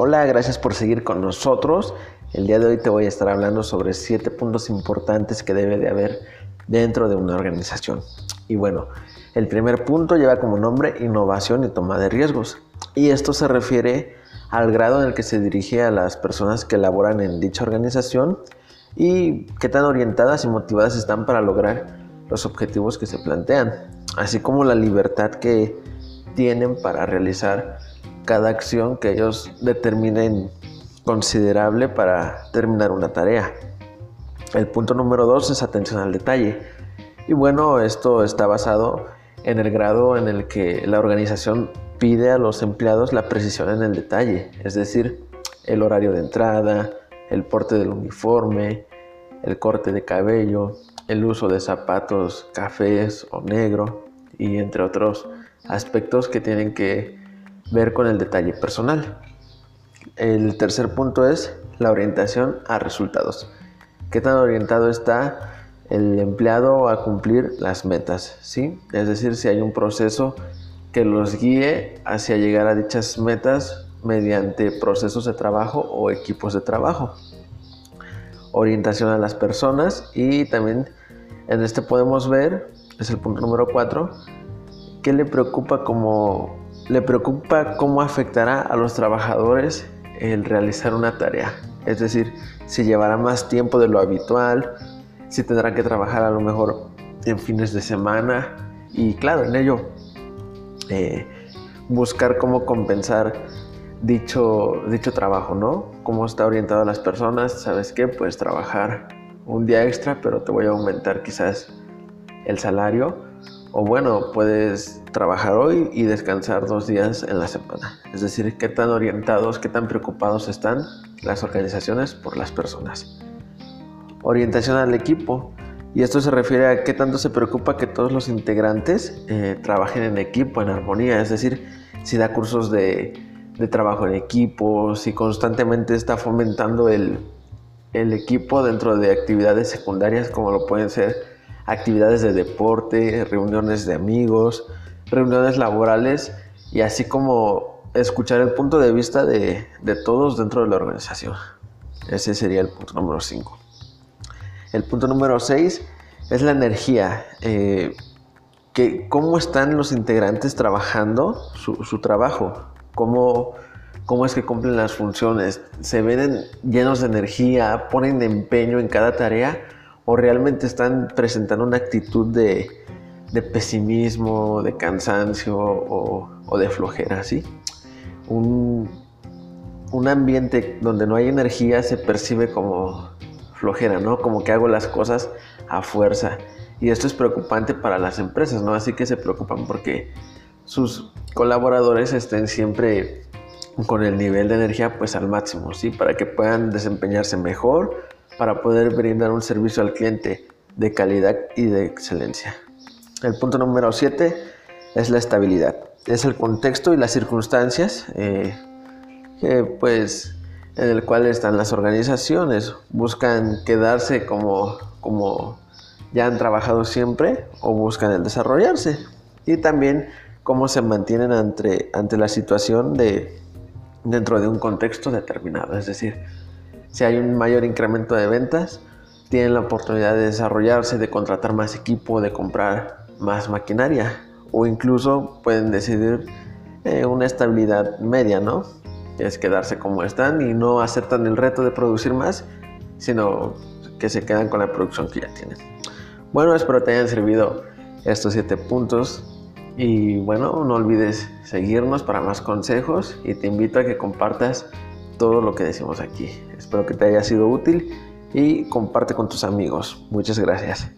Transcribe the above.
Hola, gracias por seguir con nosotros. El día de hoy te voy a estar hablando sobre siete puntos importantes que debe de haber dentro de una organización. Y bueno, el primer punto lleva como nombre innovación y toma de riesgos. Y esto se refiere al grado en el que se dirige a las personas que laboran en dicha organización y qué tan orientadas y motivadas están para lograr los objetivos que se plantean, así como la libertad que tienen para realizar cada acción que ellos determinen considerable para terminar una tarea. El punto número dos es atención al detalle. Y bueno, esto está basado en el grado en el que la organización pide a los empleados la precisión en el detalle, es decir, el horario de entrada, el porte del uniforme, el corte de cabello, el uso de zapatos cafés o negro y entre otros aspectos que tienen que ver con el detalle personal. El tercer punto es la orientación a resultados. ¿Qué tan orientado está el empleado a cumplir las metas? ¿sí? Es decir, si hay un proceso que los guíe hacia llegar a dichas metas mediante procesos de trabajo o equipos de trabajo. Orientación a las personas y también en este podemos ver, es el punto número 4, que le preocupa como le preocupa cómo afectará a los trabajadores el realizar una tarea. Es decir, si llevará más tiempo de lo habitual, si tendrán que trabajar a lo mejor en fines de semana y claro, en ello eh, buscar cómo compensar dicho, dicho trabajo, ¿no? Cómo está orientado a las personas, ¿sabes qué? Pues trabajar un día extra, pero te voy a aumentar quizás el salario o bueno, puedes trabajar hoy y descansar dos días en la semana. Es decir, qué tan orientados, qué tan preocupados están las organizaciones por las personas. Orientación al equipo. Y esto se refiere a qué tanto se preocupa que todos los integrantes eh, trabajen en equipo, en armonía. Es decir, si da cursos de, trabajo en equipo, si constantemente está fomentando el, el equipo dentro de actividades secundarias como lo pueden ser actividades de deporte, reuniones de amigos, reuniones laborales y así como escuchar el punto de vista de, todos dentro de la organización. Ese sería el punto número 5. El punto número 6 es la energía. Eh, que, ¿Cómo están los integrantes trabajando su, trabajo? ¿Cómo, ¿Cómo es que cumplen las funciones? ¿Se ven llenos de energía? ¿Ponen empeño en cada tarea? O realmente están presentando una actitud de, pesimismo, de cansancio o, de flojera, ¿sí? Un, un, ambiente donde no hay energía se percibe como flojera, ¿no? Como que hago las cosas a fuerza. Y esto es preocupante para las empresas, ¿no? Así que se preocupan porque sus colaboradores estén siempre con el nivel de energía pues al máximo, ¿sí? Para que puedan desempeñarse mejor para poder brindar un servicio al cliente de calidad y de excelencia. El punto número 7 es la estabilidad. Es el contexto y las circunstancias eh, pues, en el cual están las organizaciones. Buscan quedarse como, como ya han trabajado siempre o buscan el desarrollarse. Y también cómo se mantienen ante, ante la situación de, dentro de un contexto determinado. Es decir, si hay un mayor incremento de ventas, tienen la oportunidad de desarrollarse, de contratar más equipo, de comprar más maquinaria o incluso pueden decidir eh, una estabilidad media, ¿no? Es quedarse como están y no aceptan el reto de producir más, sino que se quedan con la producción que ya tienen. Bueno, espero te hayan servido estos siete puntos y bueno, no olvides seguirnos para más consejos y te invito a que compartas todo lo que decimos aquí. Espero que te haya sido útil y comparte con tus amigos. Muchas gracias.